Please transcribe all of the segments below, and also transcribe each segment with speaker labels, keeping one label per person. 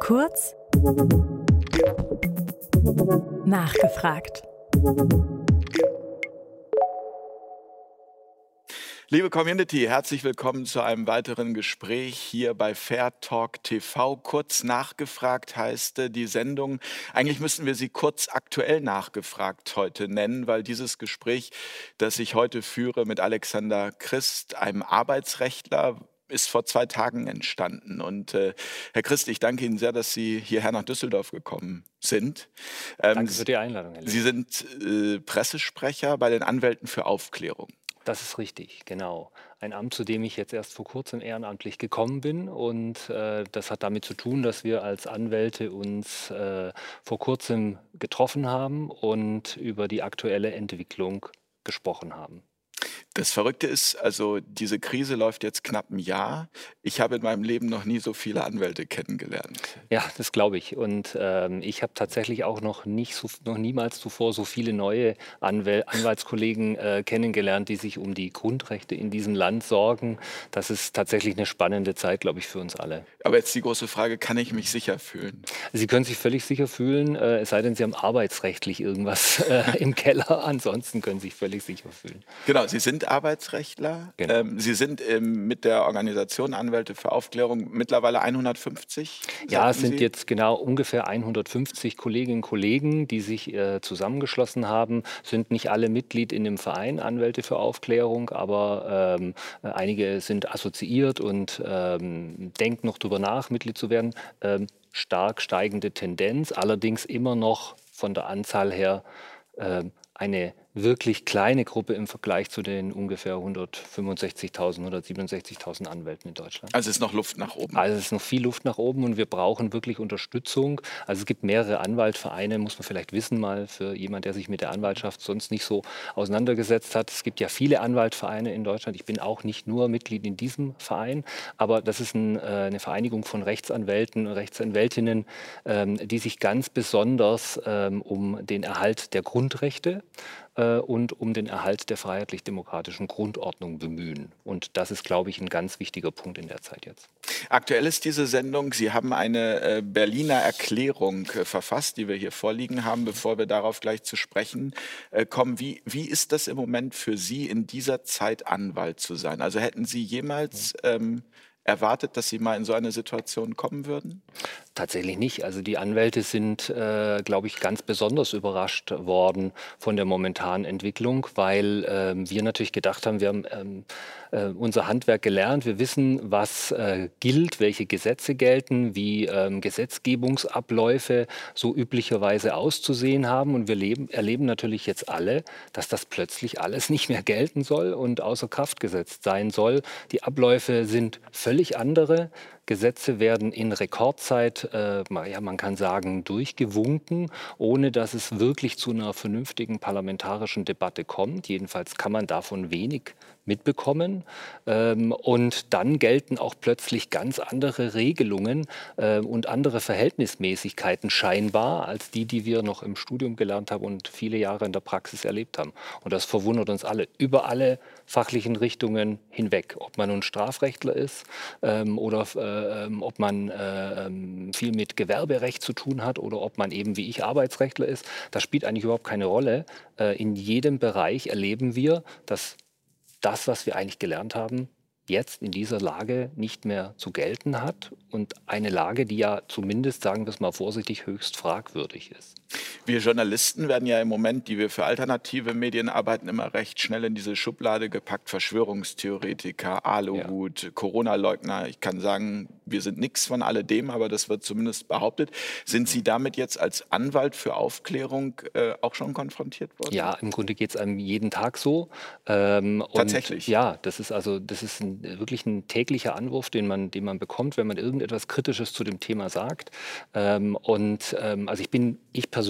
Speaker 1: Kurz nachgefragt.
Speaker 2: Liebe Community, herzlich willkommen zu einem weiteren Gespräch hier bei Fair Talk TV. Kurz nachgefragt heißt äh, die Sendung. Eigentlich müssen wir sie kurz aktuell nachgefragt heute nennen, weil dieses Gespräch, das ich heute führe mit Alexander Christ, einem Arbeitsrechtler, ist vor zwei Tagen entstanden. Und äh, Herr Christ, ich danke Ihnen sehr, dass Sie hierher nach Düsseldorf gekommen sind.
Speaker 3: Ähm, danke für die Einladung. Herr
Speaker 2: Sie sind äh, Pressesprecher bei den Anwälten für Aufklärung.
Speaker 3: Das ist richtig, genau. Ein Amt, zu dem ich jetzt erst vor kurzem ehrenamtlich gekommen bin. Und äh, das hat damit zu tun, dass wir als Anwälte uns äh, vor kurzem getroffen haben und über die aktuelle Entwicklung gesprochen haben.
Speaker 2: Das Verrückte ist, also diese Krise läuft jetzt knapp ein Jahr. Ich habe in meinem Leben noch nie so viele Anwälte kennengelernt.
Speaker 3: Ja, das glaube ich. Und ähm, ich habe tatsächlich auch noch nicht so, noch niemals zuvor so viele neue Anwäl Anwaltskollegen äh, kennengelernt, die sich um die Grundrechte in diesem Land sorgen. Das ist tatsächlich eine spannende Zeit, glaube ich, für uns alle.
Speaker 2: Aber jetzt die große Frage: Kann ich mich sicher fühlen?
Speaker 3: Sie können sich völlig sicher fühlen, äh, es sei denn, Sie haben arbeitsrechtlich irgendwas äh, im Keller. Ansonsten können Sie sich völlig sicher fühlen.
Speaker 2: Genau, Sie sind Arbeitsrechtler. Genau. Ähm, Sie sind ähm, mit der Organisation Anwälte für Aufklärung mittlerweile 150?
Speaker 3: Ja, es sind Sie? jetzt genau ungefähr 150 Kolleginnen und Kollegen, die sich äh, zusammengeschlossen haben. Sind nicht alle Mitglied in dem Verein Anwälte für Aufklärung, aber ähm, einige sind assoziiert und ähm, denken noch darüber nach, Mitglied zu werden. Ähm, stark steigende Tendenz, allerdings immer noch von der Anzahl her äh, eine wirklich kleine Gruppe im Vergleich zu den ungefähr 165.000, 167.000 Anwälten in Deutschland.
Speaker 2: Also es ist noch Luft nach oben.
Speaker 3: Also es ist noch viel Luft nach oben und wir brauchen wirklich Unterstützung. Also es gibt mehrere Anwaltvereine, muss man vielleicht wissen mal für jemand, der sich mit der Anwaltschaft sonst nicht so auseinandergesetzt hat. Es gibt ja viele Anwaltvereine in Deutschland. Ich bin auch nicht nur Mitglied in diesem Verein, aber das ist ein, äh, eine Vereinigung von Rechtsanwälten, Rechtsanwältinnen, ähm, die sich ganz besonders ähm, um den Erhalt der Grundrechte äh, und um den Erhalt der freiheitlich-demokratischen Grundordnung bemühen. Und das ist, glaube ich, ein ganz wichtiger Punkt in der Zeit jetzt.
Speaker 2: Aktuell ist diese Sendung, Sie haben eine äh, Berliner Erklärung äh, verfasst, die wir hier vorliegen haben, bevor wir darauf gleich zu sprechen äh, kommen. Wie, wie ist das im Moment für Sie in dieser Zeit Anwalt zu sein? Also hätten Sie jemals ähm, erwartet, dass Sie mal in so eine Situation kommen würden?
Speaker 3: Tatsächlich nicht. Also die Anwälte sind, äh, glaube ich, ganz besonders überrascht worden von der momentanen Entwicklung, weil äh, wir natürlich gedacht haben, wir haben ähm, äh, unser Handwerk gelernt, wir wissen, was äh, gilt, welche Gesetze gelten, wie ähm, Gesetzgebungsabläufe so üblicherweise auszusehen haben. Und wir leben, erleben natürlich jetzt alle, dass das plötzlich alles nicht mehr gelten soll und außer Kraft gesetzt sein soll. Die Abläufe sind völlig andere. Gesetze werden in Rekordzeit, äh, ja, man kann sagen, durchgewunken, ohne dass es wirklich zu einer vernünftigen parlamentarischen Debatte kommt. Jedenfalls kann man davon wenig mitbekommen. Ähm, und dann gelten auch plötzlich ganz andere Regelungen äh, und andere Verhältnismäßigkeiten scheinbar als die, die wir noch im Studium gelernt haben und viele Jahre in der Praxis erlebt haben. Und das verwundert uns alle über alle fachlichen Richtungen hinweg. Ob man nun Strafrechtler ist ähm, oder äh, ähm, ob man äh, ähm, viel mit Gewerberecht zu tun hat oder ob man eben wie ich Arbeitsrechtler ist, das spielt eigentlich überhaupt keine Rolle. Äh, in jedem Bereich erleben wir, dass das, was wir eigentlich gelernt haben, jetzt in dieser Lage nicht mehr zu gelten hat und eine Lage, die ja zumindest, sagen wir es mal vorsichtig, höchst fragwürdig ist.
Speaker 2: Wir Journalisten werden ja im Moment, die wir für alternative Medien arbeiten, immer recht schnell in diese Schublade gepackt. Verschwörungstheoretiker, Aluhut, ja. Corona-Leugner. Ich kann sagen, wir sind nichts von alledem, aber das wird zumindest behauptet. Sind Sie damit jetzt als Anwalt für Aufklärung äh, auch schon konfrontiert worden?
Speaker 3: Ja, im Grunde geht es einem jeden Tag so. Ähm,
Speaker 2: Tatsächlich?
Speaker 3: ja, das ist also das ist ein, wirklich ein täglicher Anwurf, den man, den man bekommt, wenn man irgendetwas Kritisches zu dem Thema sagt. Ähm, und ähm, also ich bin, ich persönlich,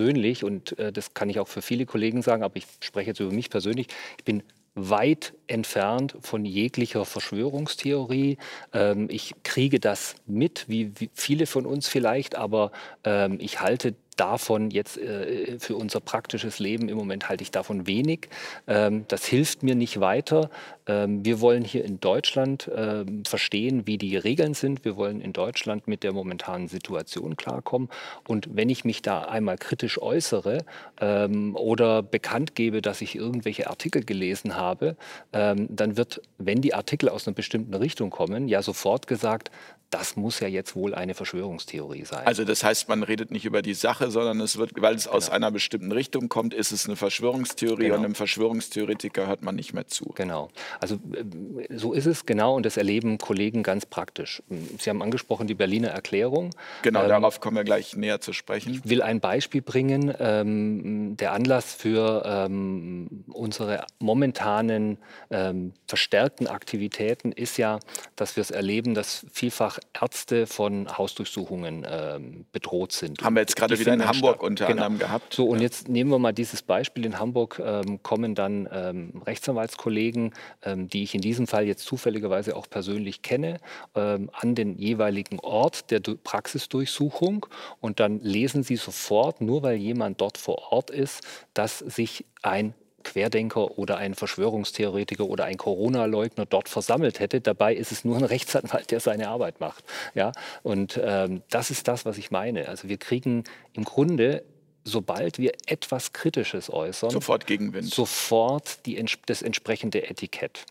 Speaker 3: und äh, das kann ich auch für viele Kollegen sagen, aber ich spreche jetzt über mich persönlich, ich bin weit entfernt von jeglicher Verschwörungstheorie. Ähm, ich kriege das mit, wie, wie, viele von uns vielleicht, aber ähm, ich halte davon jetzt äh, für unser praktisches Leben im Moment halte ich davon wenig. Ähm, das hilft mir nicht weiter. Ähm, wir wollen hier in Deutschland ähm, verstehen, wie die Regeln sind. Wir wollen in Deutschland mit der momentanen Situation klarkommen. Und wenn ich mich da einmal kritisch äußere ähm, oder bekannt gebe, dass ich irgendwelche Artikel gelesen habe, ähm, dann wird, wenn die Artikel aus einer bestimmten Richtung kommen, ja sofort gesagt, das muss ja jetzt wohl eine Verschwörungstheorie sein.
Speaker 2: Also das heißt, man redet nicht über die Sache, sondern es wird, weil es genau. aus einer bestimmten Richtung kommt, ist es eine Verschwörungstheorie genau. und einem Verschwörungstheoretiker hört man nicht mehr zu.
Speaker 3: Genau. Also äh, so ist es genau und das erleben Kollegen ganz praktisch. Sie haben angesprochen die Berliner Erklärung.
Speaker 2: Genau, ähm, darauf kommen wir gleich näher zu sprechen.
Speaker 3: Ich will ein Beispiel bringen. Ähm, der Anlass für ähm, unsere momentanen ähm, verstärkten Aktivitäten ist ja, dass wir es erleben, dass vielfach Ärzte von Hausdurchsuchungen ähm, bedroht sind.
Speaker 2: Haben wir jetzt gerade wieder in Hamburg statt. unter genau. anderem gehabt.
Speaker 3: So, und ja. jetzt nehmen wir mal dieses Beispiel. In Hamburg ähm, kommen dann ähm, Rechtsanwaltskollegen, ähm, die ich in diesem Fall jetzt zufälligerweise auch persönlich kenne, ähm, an den jeweiligen Ort der du Praxisdurchsuchung und dann lesen sie sofort, nur weil jemand dort vor Ort ist, dass sich ein Querdenker oder ein Verschwörungstheoretiker oder ein Corona-Leugner dort versammelt hätte. Dabei ist es nur ein Rechtsanwalt, der seine Arbeit macht. Ja? Und ähm, das ist das, was ich meine. Also wir kriegen im Grunde sobald wir etwas Kritisches äußern,
Speaker 2: sofort Gegenwind.
Speaker 3: Sofort die, das entsprechende Etikett.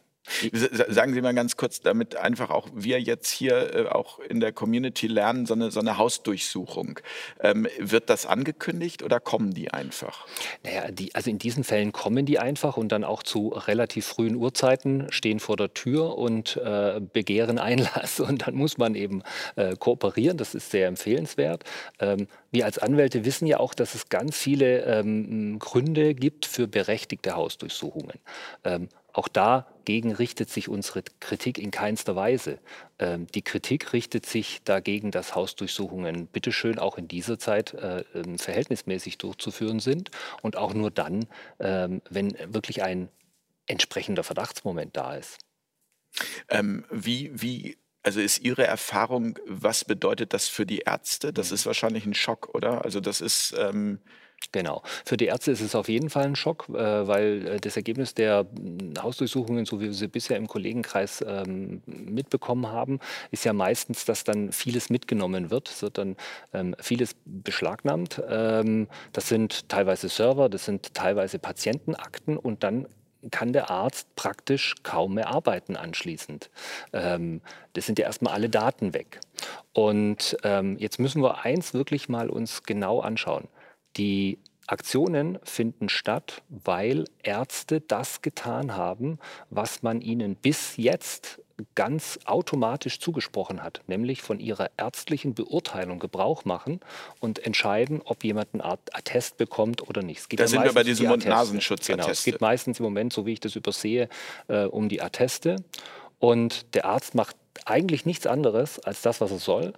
Speaker 2: Sagen Sie mal ganz kurz, damit einfach auch wir jetzt hier äh, auch in der Community lernen, so eine, so eine Hausdurchsuchung. Ähm, wird das angekündigt oder kommen die einfach?
Speaker 3: Naja, die, also in diesen Fällen kommen die einfach und dann auch zu relativ frühen Uhrzeiten, stehen vor der Tür und äh, begehren Einlass. Und dann muss man eben äh, kooperieren, das ist sehr empfehlenswert. Ähm, wir als Anwälte wissen ja auch, dass es ganz viele ähm, Gründe gibt für berechtigte Hausdurchsuchungen. Auch dagegen richtet sich unsere Kritik in keinster Weise. Ähm, die Kritik richtet sich dagegen, dass Hausdurchsuchungen bitteschön auch in dieser Zeit äh, ähm, verhältnismäßig durchzuführen sind und auch nur dann, ähm, wenn wirklich ein entsprechender Verdachtsmoment da ist.
Speaker 2: Ähm, wie, wie also ist Ihre Erfahrung, was bedeutet das für die Ärzte? Das mhm. ist wahrscheinlich ein Schock, oder? Also das ist ähm,
Speaker 3: Genau. Für die Ärzte ist es auf jeden Fall ein Schock, äh, weil äh, das Ergebnis der hm, Hausdurchsuchungen, so wie wir sie bisher im Kollegenkreis ähm, mitbekommen haben, ist ja meistens, dass dann vieles mitgenommen wird. Es wird dann ähm, vieles beschlagnahmt. Ähm, das sind teilweise Server, das sind teilweise Patientenakten und dann kann der Arzt praktisch kaum mehr arbeiten anschließend. Ähm, das sind ja erstmal alle Daten weg. Und ähm, jetzt müssen wir eins wirklich mal uns genau anschauen. Die Aktionen finden statt, weil Ärzte das getan haben, was man ihnen bis jetzt ganz automatisch zugesprochen hat, nämlich von ihrer ärztlichen Beurteilung Gebrauch machen und entscheiden, ob jemand einen Attest bekommt oder nicht.
Speaker 2: da ja sind wir bei diesem Mund-Nasenschutz.
Speaker 3: Genau, es geht meistens im Moment, so wie ich das übersehe, äh, um die Atteste. Und der Arzt macht eigentlich nichts anderes als das, was er soll,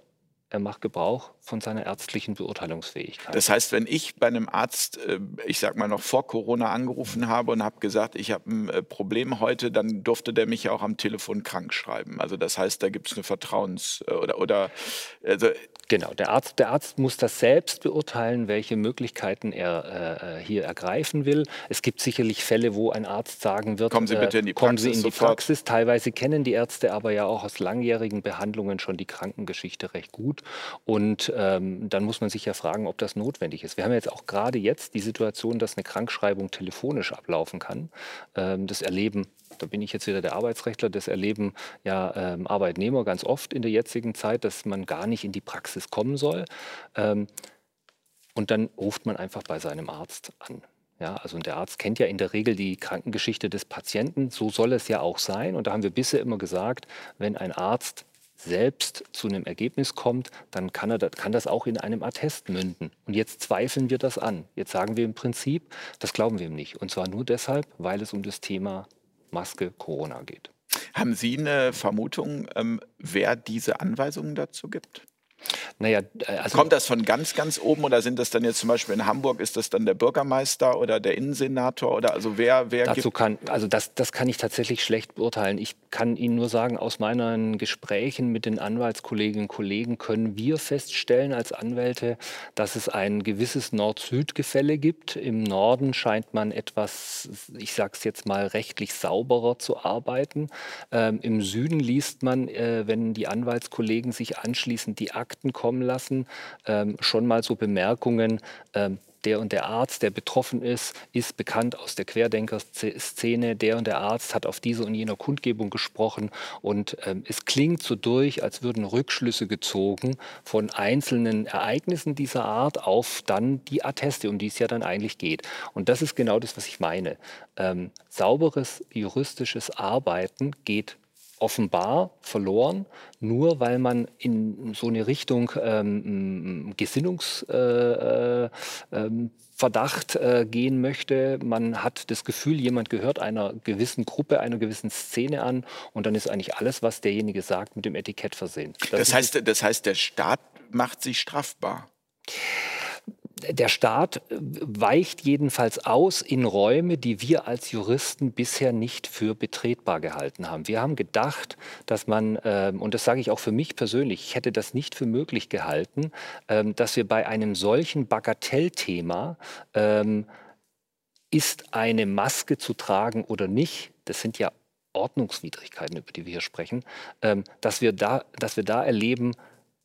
Speaker 3: er macht Gebrauch von seiner ärztlichen Beurteilungsfähigkeit.
Speaker 2: Das heißt, wenn ich bei einem Arzt, äh, ich sag mal noch vor Corona angerufen habe und habe gesagt, ich habe ein äh, Problem heute, dann durfte der mich ja auch am Telefon krank schreiben. Also das heißt, da gibt es eine Vertrauens- äh, oder, oder
Speaker 3: also Genau, der Arzt, der Arzt muss das selbst beurteilen, welche Möglichkeiten er äh, hier ergreifen will. Es gibt sicherlich Fälle, wo ein Arzt sagen wird,
Speaker 2: kommen Sie bitte in die
Speaker 3: Praxis. Sie in die Praxis. Teilweise kennen die Ärzte aber ja auch aus langjährigen Behandlungen schon die Krankengeschichte recht gut. Und ähm, dann muss man sich ja fragen, ob das notwendig ist. Wir haben jetzt auch gerade jetzt die Situation, dass eine Krankschreibung telefonisch ablaufen kann. Ähm, das erleben da bin ich jetzt wieder der Arbeitsrechtler, das erleben ja ähm, Arbeitnehmer ganz oft in der jetzigen Zeit, dass man gar nicht in die Praxis kommen soll. Ähm, und dann ruft man einfach bei seinem Arzt an. Ja, also der Arzt kennt ja in der Regel die Krankengeschichte des Patienten. So soll es ja auch sein. Und da haben wir bisher immer gesagt, wenn ein Arzt selbst zu einem Ergebnis kommt, dann kann, er, kann das auch in einem Attest münden. Und jetzt zweifeln wir das an. Jetzt sagen wir im Prinzip, das glauben wir ihm nicht. Und zwar nur deshalb, weil es um das Thema Maske Corona geht.
Speaker 2: Haben Sie eine Vermutung, ähm, wer diese Anweisungen dazu gibt? Naja, äh, also Kommt das von ganz, ganz oben oder sind das dann jetzt zum Beispiel in Hamburg, ist das dann der Bürgermeister oder der Innensenator oder also wer, wer
Speaker 3: dazu kann, also das, das kann ich tatsächlich schlecht beurteilen. Ich kann Ihnen nur sagen, aus meinen Gesprächen mit den Anwaltskolleginnen und Kollegen können wir feststellen als Anwälte, dass es ein gewisses Nord-Süd-Gefälle gibt. Im Norden scheint man etwas, ich sage es jetzt mal, rechtlich sauberer zu arbeiten. Ähm, Im Süden liest man, äh, wenn die Anwaltskollegen sich anschließend die Akten kommen lassen, ähm, schon mal so Bemerkungen, ähm, der und der Arzt, der betroffen ist, ist bekannt aus der Querdenker-Szene, der und der Arzt hat auf diese und jener Kundgebung gesprochen und ähm, es klingt so durch, als würden Rückschlüsse gezogen von einzelnen Ereignissen dieser Art auf dann die Atteste, um die es ja dann eigentlich geht. Und das ist genau das, was ich meine. Ähm, sauberes juristisches Arbeiten geht offenbar verloren, nur weil man in so eine Richtung ähm, Gesinnungsverdacht äh, äh, äh, gehen möchte. Man hat das Gefühl, jemand gehört einer gewissen Gruppe, einer gewissen Szene an und dann ist eigentlich alles, was derjenige sagt, mit dem Etikett versehen.
Speaker 2: Das, das heißt, das heißt, der Staat macht sich strafbar
Speaker 3: der Staat weicht jedenfalls aus in Räume, die wir als Juristen bisher nicht für betretbar gehalten haben. Wir haben gedacht, dass man, ähm, und das sage ich auch für mich persönlich, ich hätte das nicht für möglich gehalten, ähm, dass wir bei einem solchen Bagatellthema ähm, ist eine Maske zu tragen oder nicht, das sind ja Ordnungswidrigkeiten, über die wir hier sprechen, dass, wir da, dass wir da erleben,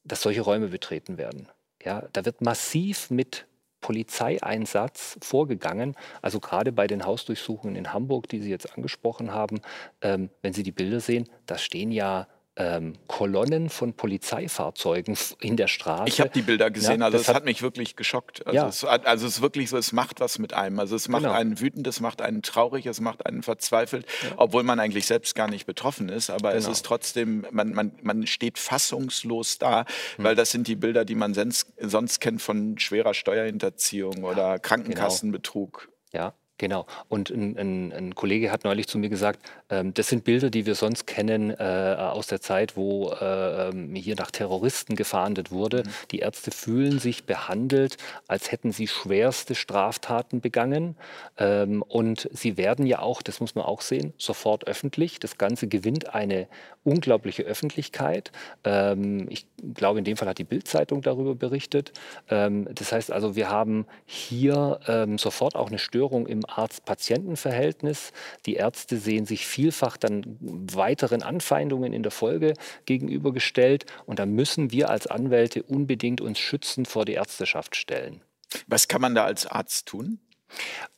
Speaker 3: dass solche Räume betreten werden. Ja, da wird massiv mit Polizeieinsatz vorgegangen. Also gerade bei den Hausdurchsuchungen in Hamburg, die Sie jetzt angesprochen haben, ähm, wenn Sie die Bilder sehen, da stehen ja ähm, Kolonnen von Polizeifahrzeugen in der Straße.
Speaker 2: Ich habe die Bilder gesehen, ja, also es hat, hat, mich wirklich geschockt. Also, ja. es, also es ist wirklich so, es macht was mit einem. Also es macht genau. einen wütend, es macht einen traurig, es macht einen verzweifelt, ja. obwohl man eigentlich selbst gar nicht betroffen ist. Aber genau. es ist trotzdem, man, man, man steht fassungslos da, hm. weil das sind die Bilder, die man sonst, sonst kennt von schwerer Steuerhinterziehung oder Krankenkassenbetrug.
Speaker 3: Genau. Ja, Genau. Und ein, ein, ein, Kollege hat neulich zu mir gesagt, ähm, das sind Bilder, die wir sonst kennen äh, aus der Zeit, wo äh, hier nach Terroristen gefahndet wurde. Mhm. Die Ärzte fühlen sich behandelt, als hätten sie schwerste Straftaten begangen. Ähm, und sie werden ja auch, das muss man auch sehen, sofort öffentlich. Das Ganze gewinnt eine unglaubliche Öffentlichkeit. Ähm, ich glaube, in dem Fall hat die Bildzeitung darüber berichtet. Ähm, das heißt also, wir haben hier ähm, sofort auch eine Störung im Arzt-Patienten-Verhältnis. Die Ärzte sehen sich vielfach dann weiteren Anfeindungen in der Folge gegenübergestellt. Und da müssen wir als Anwälte unbedingt uns schützen vor die Ärzteschaft stellen.
Speaker 2: Was kann man da als Arzt tun?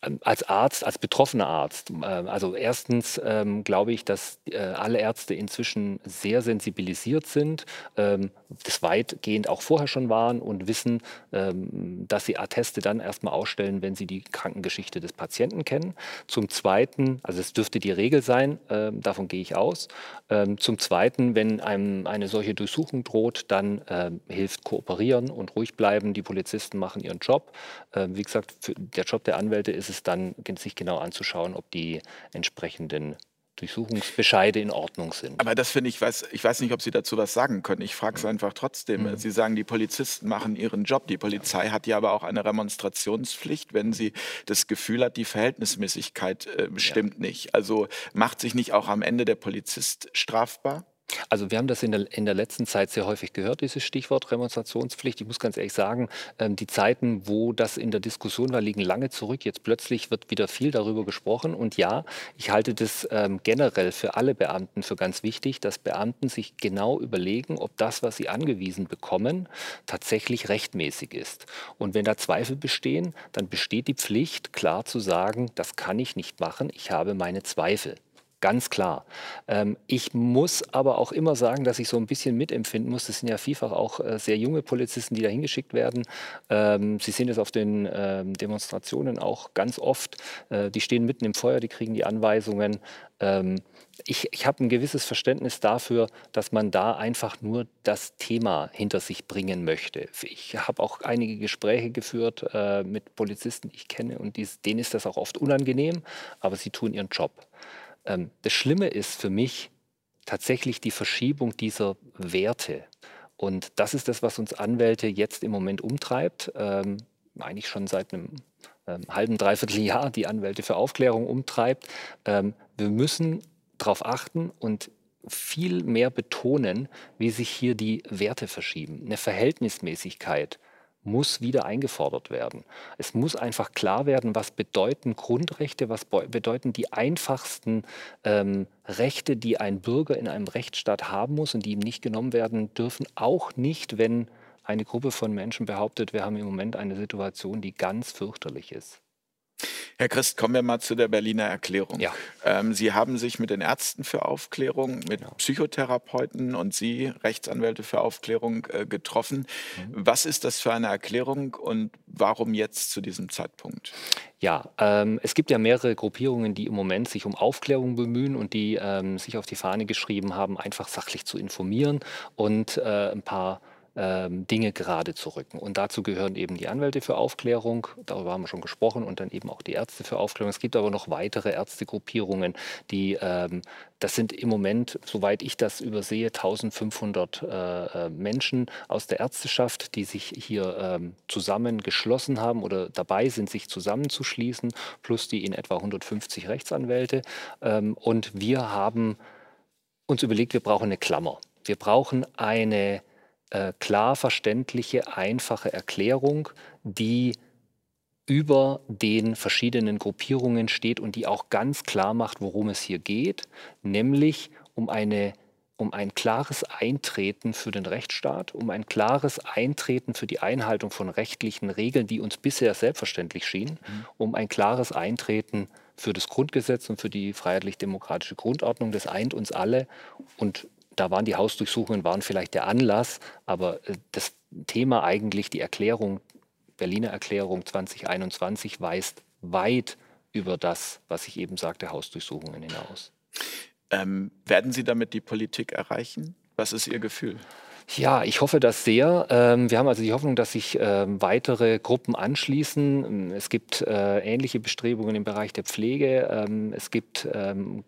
Speaker 3: Ähm, als Arzt, als betroffener Arzt. Ähm, also erstens ähm, glaube ich, dass äh, alle Ärzte inzwischen sehr sensibilisiert sind, ähm, das weitgehend auch vorher schon waren und wissen, ähm, dass sie Atteste dann erstmal ausstellen, wenn sie die Krankengeschichte des Patienten kennen. Zum Zweiten, also es dürfte die Regel sein, ähm, davon gehe ich aus. zum Zweiten, wenn einem eine solche Durchsuchung droht, dann hilft kooperieren und ruhig bleiben. Die Polizisten machen ihren Job. wie gesagt, der Job der Anwälte ist es dann, sich genau anzuschauen, ob die entsprechenden Durchsuchungsbescheide in Ordnung sind.
Speaker 2: Aber das finde ich, weiß, ich weiß nicht, ob Sie dazu was sagen können. Ich frage es einfach trotzdem. Mhm. Sie sagen, die Polizisten machen ihren Job. Die Polizei hat ja aber auch eine Remonstrationspflicht, wenn sie das Gefühl hat, die Verhältnismäßigkeit äh, stimmt ja. nicht. Also macht sich nicht auch am Ende der Polizist strafbar?
Speaker 3: Also wir haben das in der, in der letzten Zeit sehr häufig gehört, dieses Stichwort Remonstrationspflicht. Ich muss ganz ehrlich sagen, ähm, die Zeiten, wo das in der Diskussion war, liegen lange zurück. Jetzt plötzlich wird wieder viel darüber gesprochen. Und ja, ich halte das ähm, generell für alle Beamten für ganz wichtig, dass Beamten sich genau überlegen, ob das, was sie angewiesen bekommen, tatsächlich rechtmäßig ist. Und wenn da Zweifel bestehen, dann besteht die Pflicht, klar zu sagen, das kann ich nicht machen, ich habe meine Zweifel. Ganz klar. Ähm, ich muss aber auch immer sagen, dass ich so ein bisschen mitempfinden muss. Das sind ja vielfach auch äh, sehr junge Polizisten, die da hingeschickt werden. Ähm, Sie sehen es auf den ähm, Demonstrationen auch ganz oft. Äh, die stehen mitten im Feuer, die kriegen die Anweisungen. Ähm, ich, ich habe ein gewisses Verständnis dafür, dass man da einfach nur das Thema hinter sich bringen möchte. Ich habe auch einige Gespräche geführt äh, mit Polizisten, die ich kenne, und dies, denen ist das auch oft unangenehm, aber sie tun ihren Job. Ähm, das Schlimme ist für mich tatsächlich die Verschiebung dieser Werte. Und das ist das, was uns Anwälte jetzt im Moment umtreibt. Ähm, eigentlich schon seit einem ähm, halben, dreiviertel Jahr die Anwälte für Aufklärung umtreibt. Ähm, wir müssen darauf achten und viel mehr betonen, wie sich hier die Werte verschieben. Eine Verhältnismäßigkeit muss wieder eingefordert werden. Es muss einfach klar werden, was bedeuten Grundrechte, was bedeuten die einfachsten ähm, Rechte, die ein Bürger in einem Rechtsstaat haben muss und die ihm nicht genommen werden dürfen, auch nicht, wenn eine Gruppe von Menschen behauptet, wir haben im Moment eine Situation, die ganz fürchterlich ist.
Speaker 2: Herr Christ, kommen wir mal zu der Berliner Erklärung. Ja. Ähm, Sie haben sich mit den Ärzten für Aufklärung, mit ja. Psychotherapeuten und Sie, Rechtsanwälte für Aufklärung, äh, getroffen. Mhm. Was ist das für eine Erklärung und warum jetzt zu diesem Zeitpunkt?
Speaker 3: Ja, ähm, es gibt ja mehrere Gruppierungen, die im Moment sich um Aufklärung bemühen und die ähm, sich auf die Fahne geschrieben haben, einfach sachlich zu informieren und äh, ein paar Dinge gerade zu rücken. Und dazu gehören eben die Anwälte für Aufklärung, darüber haben wir schon gesprochen, und dann eben auch die Ärzte für Aufklärung. Es gibt aber noch weitere Ärztegruppierungen, die, ähm, das sind im Moment, soweit ich das übersehe, 1500 äh, äh, Menschen aus der Ärzteschaft, die sich hier ähm, zusammengeschlossen haben oder dabei sind, sich zusammenzuschließen, plus die in etwa 150 Rechtsanwälte. Ähm, und wir haben uns überlegt, wir brauchen eine Klammer. Wir brauchen eine äh, klar verständliche, einfache Erklärung, die über den verschiedenen Gruppierungen steht und die auch ganz klar macht, worum es hier geht, nämlich um eine um ein klares Eintreten für den Rechtsstaat, um ein klares Eintreten für die Einhaltung von rechtlichen Regeln, die uns bisher selbstverständlich schienen, mhm. um ein klares Eintreten für das Grundgesetz und für die freiheitlich-demokratische Grundordnung. Das eint uns alle und da waren die Hausdurchsuchungen waren vielleicht der Anlass, aber äh, das Thema eigentlich, die Erklärung, Berliner Erklärung 2021 weist weit über das, was ich eben sagte, Hausdurchsuchungen hinaus.
Speaker 2: Ähm, werden Sie damit die Politik erreichen? Was ist Ihr Gefühl?
Speaker 3: Ja, ich hoffe das sehr. Ähm, wir haben also die Hoffnung, dass sich ähm, weitere Gruppen anschließen. Es gibt äh, ähnliche Bestrebungen im Bereich der Pflege. Ähm, es gibt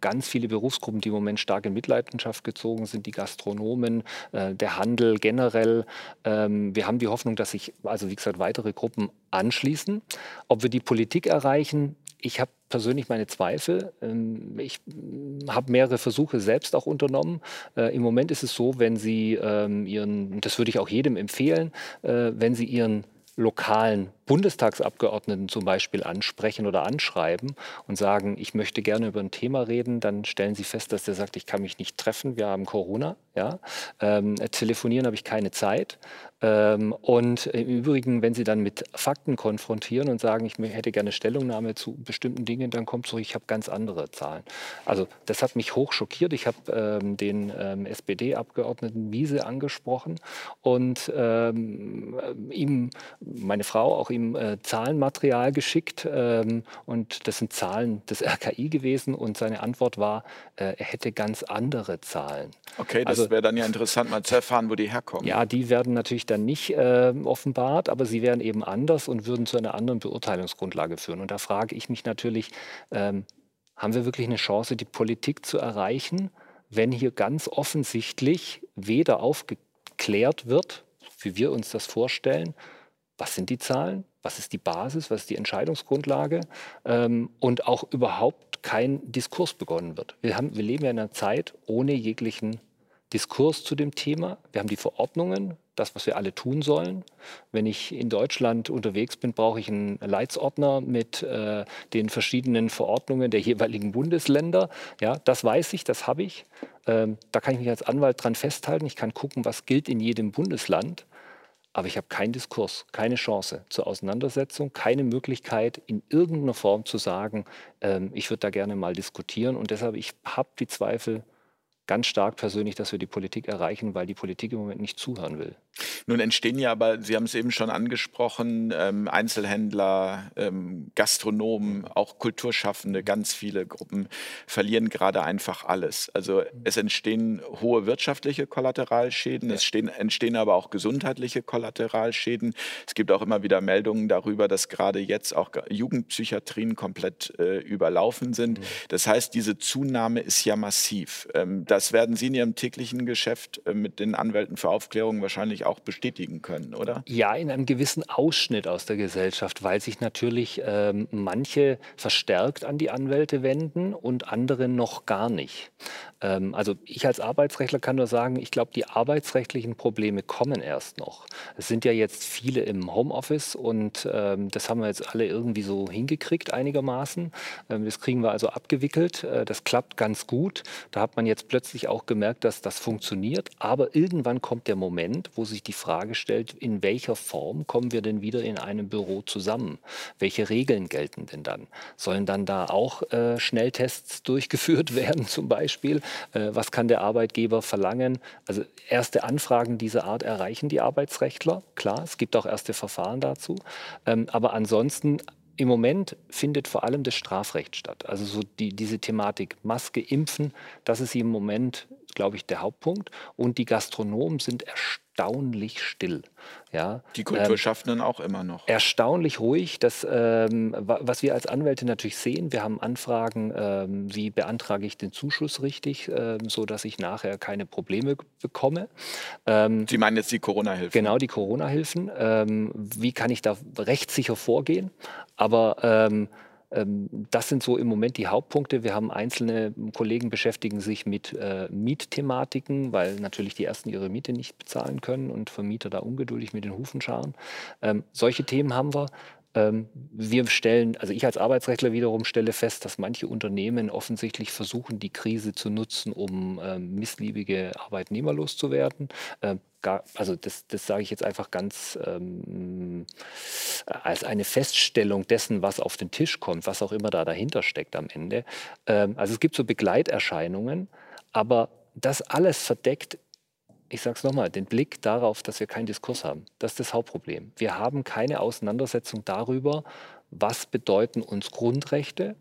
Speaker 3: ganz viele Berufsgruppen, die im Moment stark in Mitleidenschaft gezogen sind, die Gastronomen, äh, der Handel generell. Wir haben die Hoffnung, dass sich also wie gesagt weitere Gruppen anschließen. Ob wir die Politik erreichen, ich habe persönlich meine Zweifel. Ähm, ich habe mehrere Versuche selbst auch unternommen. Äh, Im Moment ist es so, wenn Sie ähm, Ihren, das würde ich auch jedem empfehlen, äh, wenn Sie Ihren lokalen Bundestagsabgeordneten zum Beispiel ansprechen oder anschreiben und sagen, ich möchte gerne über ein Thema reden, dann stellen Sie fest, dass der sagt, ich kann mich nicht treffen, wir haben Corona. Ja? Ähm, telefonieren habe ich keine Zeit. Ähm, und im Übrigen, wenn Sie dann mit Fakten konfrontieren und sagen, ich hätte gerne Stellungnahme zu bestimmten Dingen, dann kommt zurück, ich habe ganz andere Zahlen. Also das hat mich hoch schockiert. Ich habe ähm, den ähm, SPD-Abgeordneten Wiese angesprochen und ähm, ihm, meine Frau, auch ihm äh, Zahlenmaterial geschickt ähm, und das sind Zahlen des RKI gewesen und seine Antwort war, äh, er hätte ganz andere Zahlen.
Speaker 2: Okay, das also, wäre dann ja interessant mal zu erfahren, wo die herkommen.
Speaker 3: Ja, die werden natürlich dann nicht äh, offenbart, aber sie wären eben anders und würden zu einer anderen Beurteilungsgrundlage führen. Und da frage ich mich natürlich, ähm, haben wir wirklich eine Chance, die Politik zu erreichen, wenn hier ganz offensichtlich weder aufgeklärt wird, wie wir uns das vorstellen, was sind die Zahlen, was ist die Basis, was ist die Entscheidungsgrundlage ähm, und auch überhaupt kein Diskurs begonnen wird. Wir, haben, wir leben ja in einer Zeit ohne jeglichen Diskurs zu dem Thema. Wir haben die Verordnungen, das, was wir alle tun sollen. Wenn ich in Deutschland unterwegs bin, brauche ich einen Leitsordner mit äh, den verschiedenen Verordnungen der jeweiligen Bundesländer. Ja, das weiß ich, das habe ich. Ähm, da kann ich mich als Anwalt dran festhalten. Ich kann gucken, was gilt in jedem Bundesland. Aber ich habe keinen Diskurs, keine Chance zur Auseinandersetzung, keine Möglichkeit, in irgendeiner Form zu sagen, ähm, ich würde da gerne mal diskutieren. Und deshalb, ich habe die Zweifel ganz stark persönlich, dass wir die Politik erreichen, weil die Politik im Moment nicht zuhören will.
Speaker 2: Nun entstehen ja aber, Sie haben es eben schon angesprochen, ähm, Einzelhändler, ähm, Gastronomen, auch Kulturschaffende, ganz viele Gruppen verlieren gerade einfach alles. Also es entstehen hohe wirtschaftliche Kollateralschäden, ja. es stehen, entstehen aber auch gesundheitliche Kollateralschäden. Es gibt auch immer wieder Meldungen darüber, dass gerade jetzt auch Jugendpsychiatrien komplett äh, überlaufen sind. Mhm. Das heißt, diese Zunahme ist ja massiv. Ähm, das werden Sie in Ihrem täglichen Geschäft äh, mit den Anwälten für Aufklärung wahrscheinlich auch bestätigen können, oder?
Speaker 3: Ja, in einem gewissen Ausschnitt aus der Gesellschaft, weil sich natürlich ähm, manche verstärkt an die Anwälte wenden und andere noch gar nicht. Ähm, also ich als Arbeitsrechtler kann nur sagen, ich glaube, die arbeitsrechtlichen Probleme kommen erst noch. Es sind ja jetzt viele im Homeoffice und ähm, das haben wir jetzt alle irgendwie so hingekriegt einigermaßen. Ähm, das kriegen wir also abgewickelt. Äh, das klappt ganz gut. Da hat man jetzt plötzlich auch gemerkt, dass das funktioniert. Aber irgendwann kommt der Moment, wo sich die Frage stellt, in welcher Form kommen wir denn wieder in einem Büro zusammen? Welche Regeln gelten denn dann? Sollen dann da auch äh, Schnelltests durchgeführt werden zum Beispiel? Äh, was kann der Arbeitgeber verlangen? Also erste Anfragen dieser Art erreichen die Arbeitsrechtler. Klar, es gibt auch erste Verfahren dazu. Ähm, aber ansonsten im Moment findet vor allem das Strafrecht statt. Also so die, diese Thematik Maske, Impfen, das ist im Moment, glaube ich, der Hauptpunkt. Und die Gastronomen sind erstaunlich still. Ja,
Speaker 2: die Kulturschaffenden ähm, auch immer noch.
Speaker 3: Erstaunlich ruhig. Das, ähm, was wir als Anwälte natürlich sehen, wir haben Anfragen, ähm, wie beantrage ich den Zuschuss richtig, ähm, so dass ich nachher keine Probleme bekomme.
Speaker 2: Ähm, Sie meinen jetzt die Corona-Hilfen?
Speaker 3: Genau, die Corona-Hilfen. Ähm, wie kann ich da rechtssicher vorgehen? Aber ähm, das sind so im Moment die Hauptpunkte. Wir haben einzelne Kollegen beschäftigen sich mit äh, Mietthematiken, weil natürlich die ersten ihre Miete nicht bezahlen können und Vermieter da ungeduldig mit den Hufen scharen. Ähm, solche Themen haben wir. Ähm, wir stellen, also ich als Arbeitsrechtler wiederum stelle fest, dass manche Unternehmen offensichtlich versuchen, die Krise zu nutzen, um ähm, missliebige Arbeitnehmer loszuwerden. Ähm, also das, das sage ich jetzt einfach ganz ähm, als eine Feststellung dessen, was auf den Tisch kommt, was auch immer da dahinter steckt am Ende. Also es gibt so Begleiterscheinungen, aber das alles verdeckt ich sage es nochmal, den Blick darauf, dass wir keinen Diskurs haben. Das ist das Hauptproblem. Wir haben keine Auseinandersetzung darüber, was bedeuten uns Grundrechte,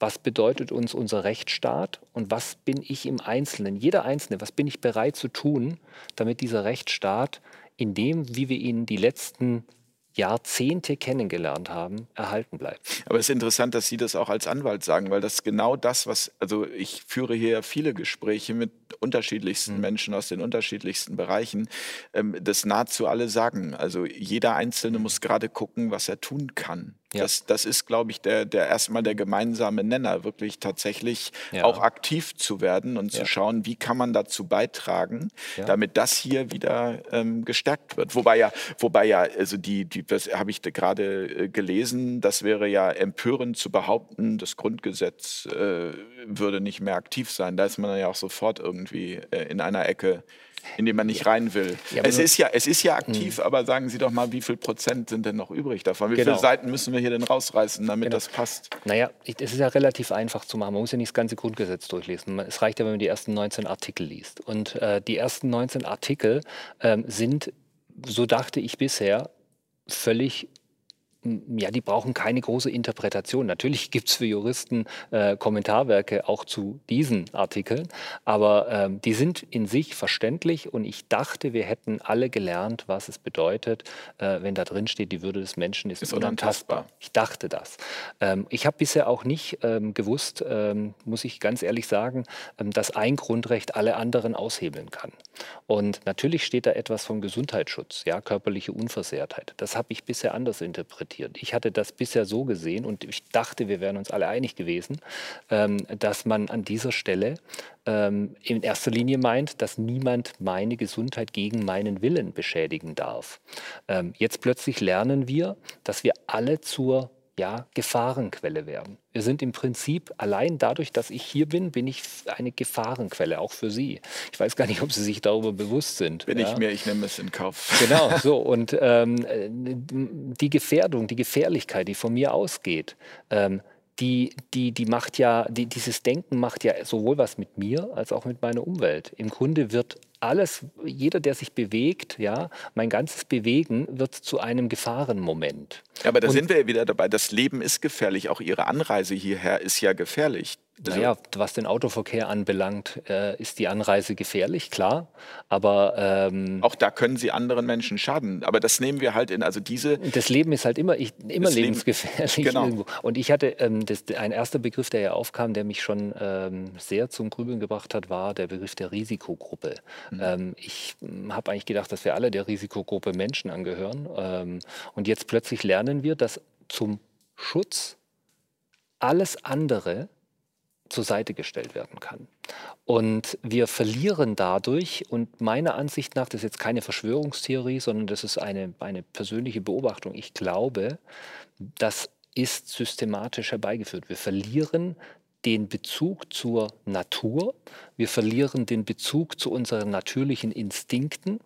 Speaker 3: was bedeutet uns unser Rechtsstaat und was bin ich im Einzelnen, jeder Einzelne, was bin ich bereit zu tun, damit dieser Rechtsstaat in dem, wie wir ihn die letzten Jahrzehnte kennengelernt haben, erhalten bleibt.
Speaker 2: Aber es ist interessant, dass Sie das auch als Anwalt sagen, weil das genau das, was, also ich führe hier viele Gespräche mit unterschiedlichsten mhm. Menschen aus den unterschiedlichsten Bereichen, ähm, das nahezu alle sagen. Also jeder Einzelne muss gerade gucken, was er tun kann. Ja. Das, das ist, glaube ich, der, der erstmal der gemeinsame Nenner, wirklich tatsächlich ja. auch aktiv zu werden und ja. zu schauen, wie kann man dazu beitragen, damit das hier wieder ähm, gestärkt wird. Wobei ja, wobei ja, also die, die das habe ich gerade äh, gelesen, das wäre ja empörend zu behaupten, das Grundgesetz äh, würde nicht mehr aktiv sein. Da ist man ja auch sofort irgendwie äh, in einer Ecke in dem man nicht rein will. Es, ist ja, es ist ja aktiv, mhm. aber sagen Sie doch mal, wie viel Prozent sind denn noch übrig davon? Wie genau. viele Seiten müssen wir hier denn rausreißen, damit genau. das passt?
Speaker 3: Naja, es ist ja relativ einfach zu machen. Man muss ja nicht das ganze Grundgesetz durchlesen. Es reicht ja, wenn man die ersten 19 Artikel liest. Und äh, die ersten 19 Artikel ähm, sind, so dachte ich bisher, völlig ja, die brauchen keine große Interpretation. Natürlich gibt es für Juristen äh, Kommentarwerke auch zu diesen Artikeln, aber ähm, die sind in sich verständlich und ich dachte, wir hätten alle gelernt, was es bedeutet, äh, wenn da drin steht, die Würde des Menschen ist, ist unantastbar. unantastbar. Ich dachte das. Ähm, ich habe bisher auch nicht ähm, gewusst, ähm, muss ich ganz ehrlich sagen, ähm, dass ein Grundrecht alle anderen aushebeln kann. Und natürlich steht da etwas vom Gesundheitsschutz, ja, körperliche Unversehrtheit. Das habe ich bisher anders interpretiert interpretiert. Ich hatte das bisher so gesehen und ich dachte, wir wären uns alle einig gewesen, ähm, dass man an dieser Stelle ähm, in erster Linie meint, dass niemand meine Gesundheit gegen meinen Willen beschädigen darf. Ähm, jetzt plötzlich lernen wir, dass wir alle zur ja, Gefahrenquelle werden. Wir sind im Prinzip allein dadurch, dass ich hier bin, bin ich eine Gefahrenquelle, auch für Sie. Ich weiß gar nicht, ob Sie sich darüber bewusst sind.
Speaker 2: Bin ja. ich mir, ich nehme es in Kauf.
Speaker 3: Genau, so. Und ähm, die Gefährdung, die Gefährlichkeit, die von mir ausgeht, ähm, die, die, die macht ja, die, dieses Denken macht ja sowohl was mit mir als auch mit meiner Umwelt. Im Grunde wird alles, jeder, der sich bewegt, ja, mein ganzes Bewegen wird zu einem Gefahrenmoment.
Speaker 2: Aber da und, sind wir ja wieder dabei. Das Leben ist gefährlich. Auch Ihre Anreise hierher ist ja gefährlich.
Speaker 3: Also naja, was den Autoverkehr anbelangt, äh, ist die Anreise gefährlich, klar. Aber
Speaker 2: ähm, auch da können sie anderen Menschen schaden. Aber das nehmen wir halt in, also diese.
Speaker 3: Das Leben ist halt immer, ich, immer lebensgefährlich. Leben, genau. Irgendwo. Und ich hatte ähm, das, ein erster Begriff, der ja aufkam, der mich schon ähm, sehr zum Grübeln gebracht hat, war der Begriff der Risikogruppe. Mhm. Ähm, ich habe eigentlich gedacht, dass wir alle der Risikogruppe Menschen angehören. Ähm, und jetzt plötzlich lernen wir, dass zum Schutz alles andere zur Seite gestellt werden kann. Und wir verlieren dadurch, und meiner Ansicht nach, das ist jetzt keine Verschwörungstheorie, sondern das ist eine, eine persönliche Beobachtung, ich glaube, das ist systematisch herbeigeführt. Wir verlieren den Bezug zur Natur, wir verlieren den Bezug zu unseren natürlichen Instinkten.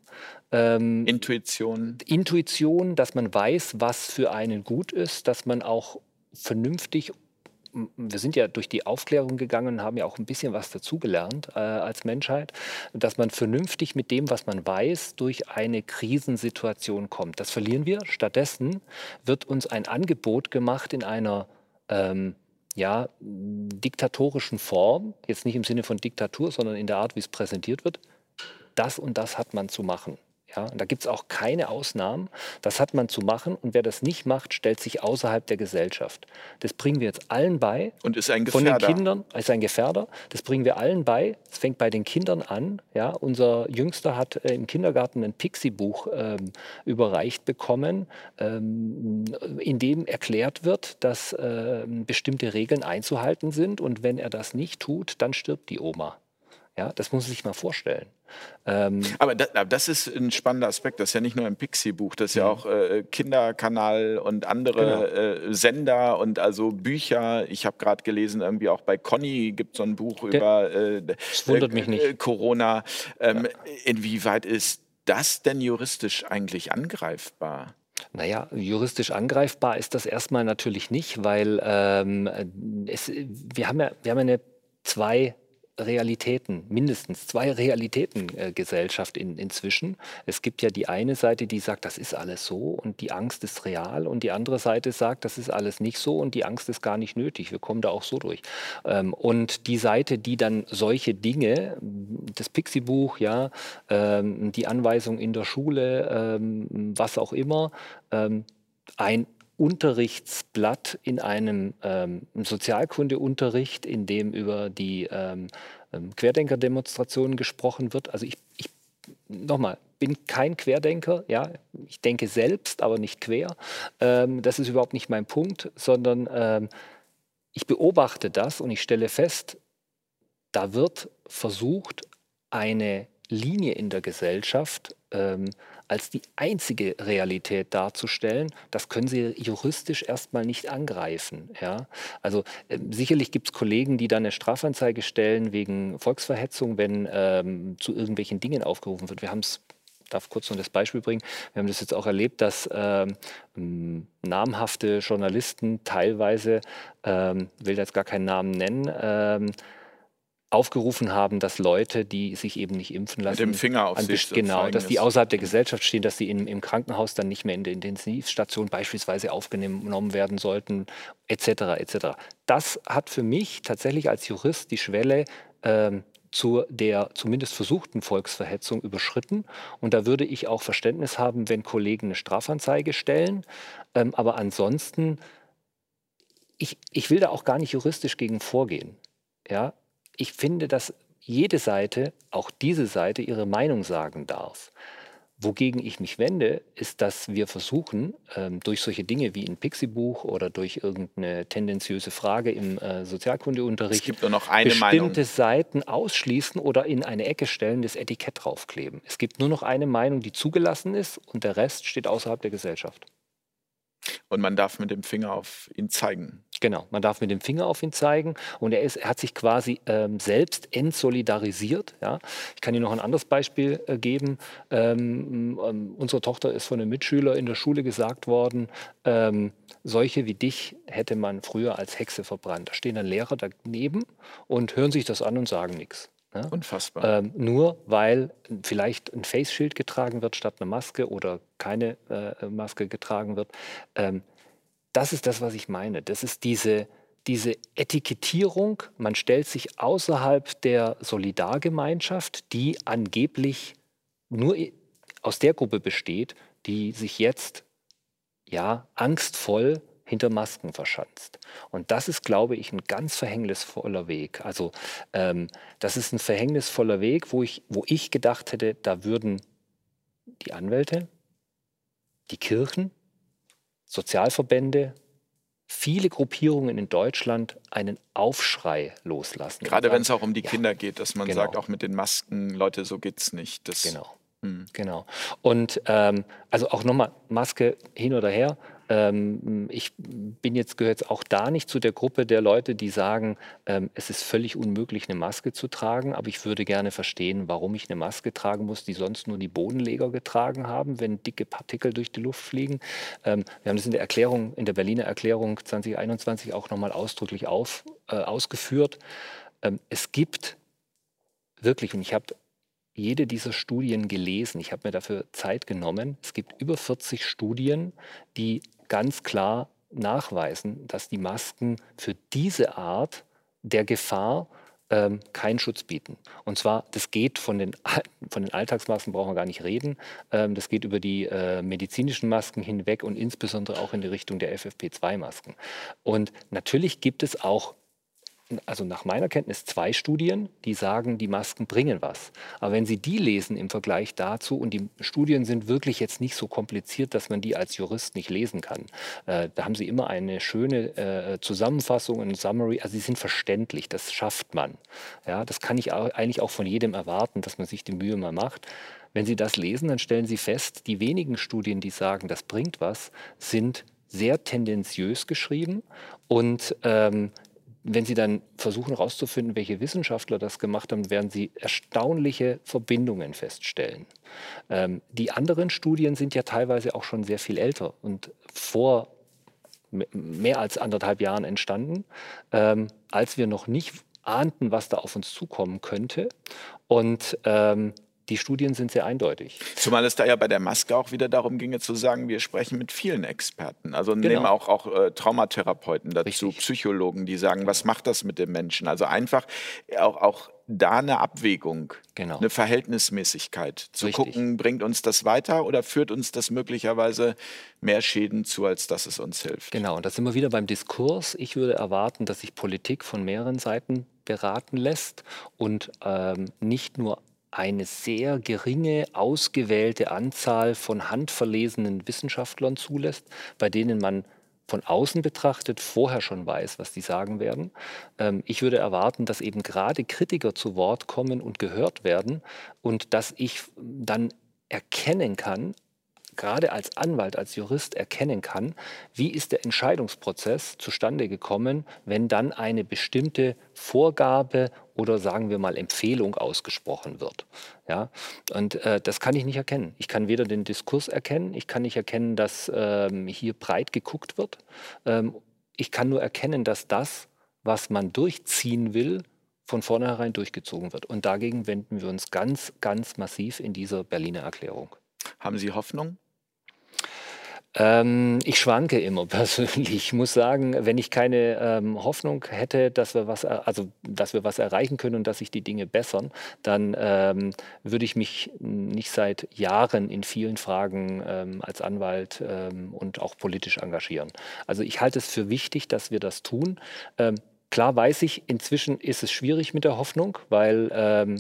Speaker 2: Ähm, Intuition.
Speaker 3: Intuition, dass man weiß, was für einen gut ist, dass man auch vernünftig wir sind ja durch die Aufklärung gegangen und haben ja auch ein bisschen was dazugelernt äh, als Menschheit, dass man vernünftig mit dem, was man weiß, durch eine Krisensituation kommt. Das verlieren wir. Stattdessen wird uns ein Angebot gemacht in einer ähm, ja, diktatorischen Form, jetzt nicht im Sinne von Diktatur, sondern in der Art, wie es präsentiert wird. Das und das hat man zu machen. Ja, und da gibt es auch keine Ausnahmen. Das hat man zu machen. Und wer das nicht macht, stellt sich außerhalb der Gesellschaft. Das bringen wir jetzt allen bei.
Speaker 2: Und ist ein Gefährder.
Speaker 3: Von den Kindern ist ein Gefährder. Das bringen wir allen bei. Es fängt bei den Kindern an. Ja, unser Jüngster hat äh, im Kindergarten ein Pixie-Buch ähm, überreicht bekommen, ähm, in dem erklärt wird, dass äh, bestimmte Regeln einzuhalten sind. Und wenn er das nicht tut, dann stirbt die Oma. Ja, das muss man sich mal vorstellen.
Speaker 2: Ähm aber, das, aber, das, ist ein spannender Aspekt. Das ist ja nicht nur ein Pixie-Buch, das ist ja, ja mhm. auch äh, Kinderkanal und andere genau. äh, Sender und also Bücher. Ich habe gerade gelesen, irgendwie auch bei Conny gibt es so ein Buch Der, über äh,
Speaker 3: das wundert mich nicht. Äh,
Speaker 2: Corona. Ähm, ja. Inwieweit ist das denn juristisch eigentlich angreifbar?
Speaker 3: Naja, juristisch angreifbar ist das erstmal natürlich nicht, weil ähm, es, wir, haben ja, wir haben ja eine zwei Realitäten, mindestens zwei Realitäten-Gesellschaft äh, in, inzwischen. Es gibt ja die eine Seite, die sagt, das ist alles so und die Angst ist real und die andere Seite sagt, das ist alles nicht so und die Angst ist gar nicht nötig. Wir kommen da auch so durch. Ähm, und die Seite, die dann solche Dinge, das Pixie-Buch, ja, ähm, die Anweisung in der Schule, ähm, was auch immer, ein Unterrichtsblatt in einem ähm, Sozialkundeunterricht, in dem über die ähm, ähm, Querdenker-Demonstrationen gesprochen wird. Also ich, ich nochmal, bin kein Querdenker, ja, ich denke selbst, aber nicht quer. Ähm, das ist überhaupt nicht mein Punkt, sondern ähm, ich beobachte das und ich stelle fest, da wird versucht, eine Linie in der Gesellschaft ähm, als die einzige Realität darzustellen, das können Sie juristisch erstmal nicht angreifen. Ja? Also äh, sicherlich gibt es Kollegen, die dann eine Strafanzeige stellen wegen Volksverhetzung, wenn ähm, zu irgendwelchen Dingen aufgerufen wird. Wir haben es darf kurz noch das Beispiel bringen. Wir haben das jetzt auch erlebt, dass ähm, namhafte Journalisten teilweise, ähm, will jetzt gar keinen Namen nennen, ähm, aufgerufen haben, dass Leute, die sich eben nicht impfen lassen,
Speaker 2: mit dem Finger auf sich
Speaker 3: genau, dass die außerhalb der Gesellschaft stehen, dass sie in, im Krankenhaus dann nicht mehr in der Intensivstation beispielsweise aufgenommen werden sollten, etc. etc. Das hat für mich tatsächlich als Jurist die Schwelle ähm, zu der zumindest versuchten Volksverhetzung überschritten. Und da würde ich auch Verständnis haben, wenn Kollegen eine Strafanzeige stellen. Ähm, aber ansonsten, ich, ich will da auch gar nicht juristisch gegen vorgehen. Ja, ich finde, dass jede Seite, auch diese Seite, ihre Meinung sagen darf. Wogegen ich mich wende, ist, dass wir versuchen, ähm, durch solche Dinge wie ein Pixie-Buch oder durch irgendeine tendenziöse Frage im äh, Sozialkundeunterricht bestimmte
Speaker 2: Meinung.
Speaker 3: Seiten ausschließen oder in eine Ecke stellen, das Etikett draufkleben. Es gibt nur noch eine Meinung, die zugelassen ist und der Rest steht außerhalb der Gesellschaft.
Speaker 2: Und man darf mit dem Finger auf ihn zeigen.
Speaker 3: Genau, man darf mit dem Finger auf ihn zeigen und er, ist, er hat sich quasi ähm, selbst entsolidarisiert. Ja? Ich kann Ihnen noch ein anderes Beispiel äh, geben. Ähm, ähm, unsere Tochter ist von einem Mitschüler in der Schule gesagt worden, ähm, solche wie dich hätte man früher als Hexe verbrannt. Da stehen dann Lehrer daneben und hören sich das an und sagen nichts. Ne?
Speaker 2: Unfassbar.
Speaker 3: Ähm, nur weil vielleicht ein Face Shield getragen wird statt eine Maske oder keine äh, Maske getragen wird. Ähm, das ist das, was ich meine. Das ist diese, diese Etikettierung. Man stellt sich außerhalb der Solidargemeinschaft, die angeblich nur aus der Gruppe besteht, die sich jetzt ja angstvoll hinter Masken verschanzt. Und das ist, glaube ich, ein ganz verhängnisvoller Weg. Also ähm, das ist ein verhängnisvoller Weg, wo ich, wo ich gedacht hätte, da würden die Anwälte, die Kirchen, Sozialverbände, viele Gruppierungen in Deutschland einen Aufschrei loslassen.
Speaker 2: Gerade wenn es auch um die
Speaker 3: ja,
Speaker 2: Kinder geht, dass man
Speaker 3: genau.
Speaker 2: sagt, auch mit den Masken, Leute, so geht's nicht. Das,
Speaker 3: Genau.
Speaker 2: Hm.
Speaker 3: Genau. Und ähm, also auch nochmal Maske hin oder her. Ähm, ich bin jetzt, gehöre jetzt auch da nicht zu der Gruppe der Leute, die sagen, ähm, es ist völlig unmöglich, eine Maske zu tragen, aber ich würde gerne verstehen, warum ich eine Maske tragen muss, die sonst nur die Bodenleger getragen haben, wenn dicke Partikel durch die Luft fliegen. Ähm, wir haben das in der Erklärung, in der Berliner Erklärung 2021 auch nochmal ausdrücklich auf, äh, ausgeführt. Ähm, es gibt wirklich, und ich habe jede dieser Studien gelesen. Ich habe mir dafür Zeit genommen. Es gibt über 40 Studien, die ganz klar nachweisen, dass die Masken für diese Art der Gefahr ähm, keinen Schutz bieten. Und zwar, das geht von den, von den Alltagsmasken, brauchen wir gar nicht reden. Ähm, das geht über die äh, medizinischen Masken hinweg und insbesondere auch in die Richtung der FFP2-Masken. Und natürlich gibt es auch also nach meiner Kenntnis zwei Studien, die sagen, die Masken bringen was. Aber wenn Sie die lesen im Vergleich dazu, und die Studien sind wirklich jetzt nicht so kompliziert, dass man die als Jurist nicht lesen kann, äh, da haben Sie immer eine schöne äh, Zusammenfassung, ein Summary, also sie sind verständlich, das schafft man. Ja, das kann ich auch, eigentlich auch von jedem erwarten, dass man sich die Mühe mal macht. Wenn Sie das lesen, dann stellen Sie fest, die wenigen Studien, die sagen, das bringt was, sind sehr tendenziös geschrieben und ähm, wenn Sie dann versuchen herauszufinden, welche Wissenschaftler das gemacht haben, werden Sie erstaunliche Verbindungen feststellen. Ähm, die anderen Studien sind ja teilweise auch schon sehr viel älter und vor mehr als anderthalb Jahren entstanden, ähm, als wir noch nicht ahnten, was da auf uns zukommen könnte. Und ähm, die Studien sind sehr eindeutig.
Speaker 2: Zumal es da ja bei der Maske auch wieder darum ginge zu sagen, wir sprechen mit vielen Experten. Also
Speaker 3: Genau.
Speaker 2: nehmen auch, auch äh, Traumatherapeuten dazu,
Speaker 3: Richtig.
Speaker 2: Psychologen, die sagen, was macht das mit dem Menschen? Also einfach auch, auch da eine Abwägung,
Speaker 3: Genau.
Speaker 2: eine Verhältnismäßigkeit. Zu
Speaker 3: Richtig.
Speaker 2: gucken, bringt uns das weiter oder führt uns das möglicherweise mehr Schäden zu, als dass es uns hilft?
Speaker 3: Genau, und da sind wir wieder beim Diskurs. Ich würde erwarten, dass sich Politik von mehreren Seiten beraten lässt und ähm, nicht nur eine sehr geringe, ausgewählte Anzahl von handverlesenen Wissenschaftlern zulässt, bei denen man von außen betrachtet vorher schon weiß, was die sagen werden. Ähm, ich würde erwarten, dass eben gerade Kritiker zu Wort kommen und gehört werden und dass ich dann erkennen kann, gerade als Anwalt, als Jurist erkennen kann, wie ist der Entscheidungsprozess zustande gekommen, wenn dann eine bestimmte Vorgabe oder sagen wir mal Empfehlung ausgesprochen wird. Ja? Und äh, das kann ich nicht erkennen. Ich kann weder den Diskurs erkennen, ich kann nicht erkennen, dass ähm, hier breit geguckt wird. Ähm, ich kann nur erkennen, dass das, was man durchziehen will, von vornherein durchgezogen wird. Und dagegen wenden wir uns ganz, ganz massiv in dieser Berliner Erklärung.
Speaker 2: Haben Sie Hoffnung?
Speaker 3: Ähm, ich schwanke immer persönlich. Ich muss sagen, wenn ich keine ähm, Hoffnung hätte, dass wir was, er- also dass wir was erreichen können und dass sich die Dinge bessern, dann ähm, würde ich mich nicht seit Jahren in vielen Fragen ähm, als Anwalt ähm, und auch politisch engagieren. Also ich halte es für wichtig, dass wir das tun. Ähm, klar weiß ich, inzwischen ist es schwierig mit der Hoffnung, weil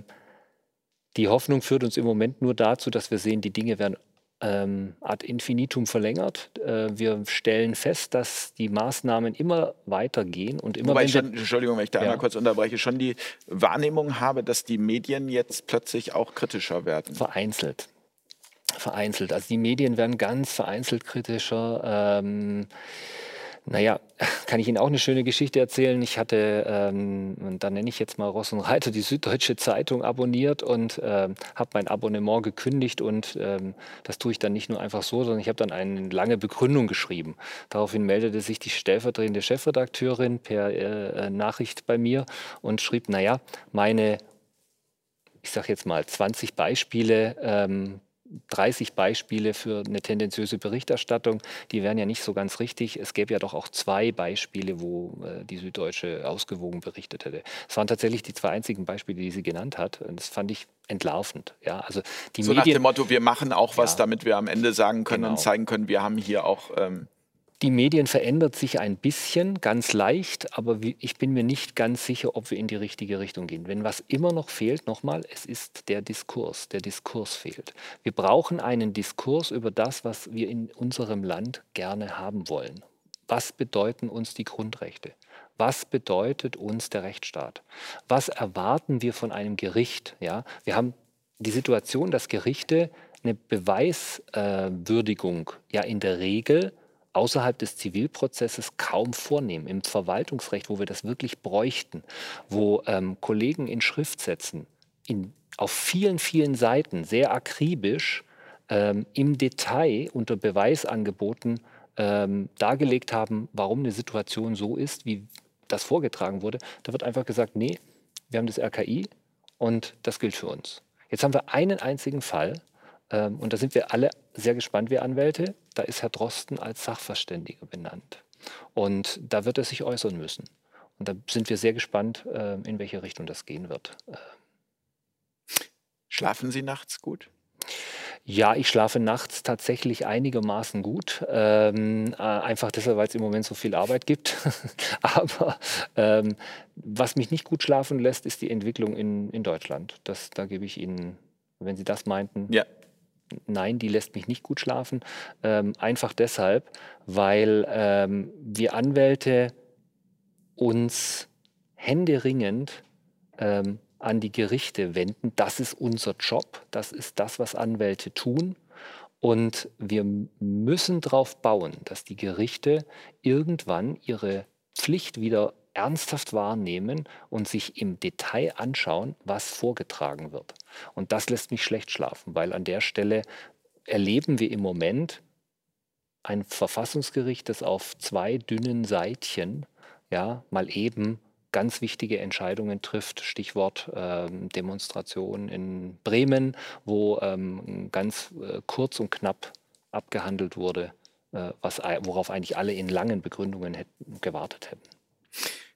Speaker 3: die Hoffnung führt uns im Moment nur dazu, dass wir sehen, die Dinge werden ähm, ad infinitum verlängert. Äh, wir stellen fest, dass die Maßnahmen immer weitergehen und immer
Speaker 2: Wobei
Speaker 3: wenn
Speaker 2: ich schon, Entschuldigung, wenn ich da
Speaker 3: Ja.
Speaker 2: einmal kurz unterbreche, schon die Wahrnehmung habe, dass die Medien jetzt plötzlich auch kritischer werden.
Speaker 3: vereinzelt. Vereinzelt. Also die Medien werden ganz vereinzelt kritischer. Ähm, naja, kann ich Ihnen auch eine schöne Geschichte erzählen. Ich hatte, ähm, und da nenne ich jetzt mal Ross und Reiter, die Süddeutsche Zeitung abonniert und ähm, habe mein Abonnement gekündigt. Und ähm, das tue ich dann nicht nur einfach so, sondern ich habe dann eine lange Begründung geschrieben. Daraufhin meldete sich die stellvertretende Chefredakteurin per äh, äh, Nachricht bei mir und schrieb, naja, meine ich sage jetzt mal, 20 Beispiele ähm, 30 Beispiele für eine tendenziöse Berichterstattung, die wären ja nicht so ganz richtig. Es gäbe ja doch auch zwei Beispiele, wo äh, die Süddeutsche ausgewogen berichtet hätte. Es waren tatsächlich die zwei einzigen Beispiele, die sie genannt hat. Und das fand ich entlarvend. Ja, also die
Speaker 2: so
Speaker 3: Medien,
Speaker 2: nach dem Motto, wir machen auch was, ja, damit wir am Ende sagen können genau. und zeigen können, wir haben hier auch ähm,
Speaker 3: die Medien verändert sich ein bisschen, ganz leicht, aber ich bin mir nicht ganz sicher, ob wir in die richtige Richtung gehen. Wenn was immer noch fehlt, nochmal, es ist der Diskurs. Der Diskurs fehlt. Wir brauchen einen Diskurs über das, was wir in unserem Land gerne haben wollen. Was bedeuten uns die Grundrechte? Was bedeutet uns der Rechtsstaat? Was erwarten wir von einem Gericht? Ja, wir haben die Situation, dass Gerichte eine Beweiswürdigung äh, ja in der Regel außerhalb des Zivilprozesses kaum vornehmen. Im Verwaltungsrecht, wo wir das wirklich bräuchten, wo ähm, Kollegen in Schriftsätzen in, auf vielen, vielen Seiten sehr akribisch ähm, im Detail unter Beweisangeboten ähm, dargelegt haben, warum eine Situation so ist, wie das vorgetragen wurde, da wird einfach gesagt, nee, wir haben das RKI und das gilt für uns. Jetzt haben wir einen einzigen Fall, ähm, und da sind wir alle sehr gespannt, wir Anwälte. Da ist Herr Drosten als Sachverständiger benannt. Und da wird er sich äußern müssen. Und da sind wir sehr gespannt, äh, in welche Richtung das gehen wird. Äh.
Speaker 2: Schlafen Sie nachts gut?
Speaker 3: Ja, ich schlafe nachts tatsächlich einigermaßen gut. Ähm, äh, einfach deshalb, weil es im Moment so viel Arbeit gibt. Aber ähm, was mich nicht gut schlafen lässt, ist die Entwicklung in, in Deutschland. Das, da gebe ich Ihnen, wenn Sie das meinten,
Speaker 2: ja
Speaker 3: nein, die lässt mich nicht gut schlafen. Ähm, einfach deshalb, weil ähm, wir Anwälte uns händeringend ähm, an die Gerichte wenden. Das ist unser Job, das ist das, was Anwälte tun. Und wir müssen darauf bauen, dass die Gerichte irgendwann ihre Pflicht wieder ernsthaft wahrnehmen und sich im Detail anschauen, was vorgetragen wird. Und das lässt mich schlecht schlafen, weil an der Stelle erleben wir im Moment ein Verfassungsgericht, das auf zwei dünnen Seitchen ja, mal eben ganz wichtige Entscheidungen trifft. Stichwort ähm, Demonstration in Bremen, wo ähm, ganz äh, kurz und knapp abgehandelt wurde, äh, was, worauf eigentlich alle in langen Begründungen hätten, gewartet hätten.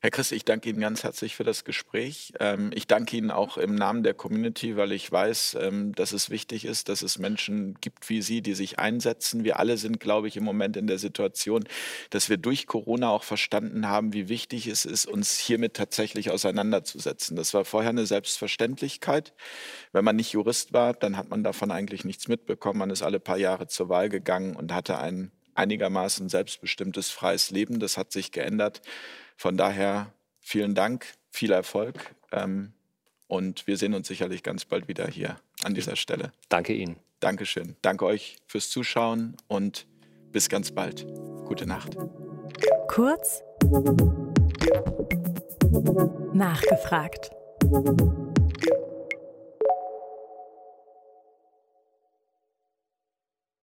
Speaker 2: Herr Christ, ich danke Ihnen ganz herzlich für das Gespräch. Ähm, ich danke Ihnen auch im Namen der Community, weil ich weiß, ähm, dass es wichtig ist, dass es Menschen gibt wie Sie, die sich einsetzen. Wir alle sind, glaube ich, im Moment in der Situation, dass wir durch Corona auch verstanden haben, wie wichtig es ist, uns hiermit tatsächlich auseinanderzusetzen. Das war vorher eine Selbstverständlichkeit. Wenn man nicht Jurist war, dann hat man davon eigentlich nichts mitbekommen. Man ist alle paar Jahre zur Wahl gegangen und hatte ein einigermaßen selbstbestimmtes, freies Leben. Das hat sich geändert. Von daher vielen Dank, viel Erfolg ähm, und wir sehen uns sicherlich ganz bald wieder hier an dieser Stelle.
Speaker 3: Danke Ihnen.
Speaker 2: Dankeschön. Danke euch fürs Zuschauen und bis ganz bald. Gute Nacht.
Speaker 1: Kurz nachgefragt.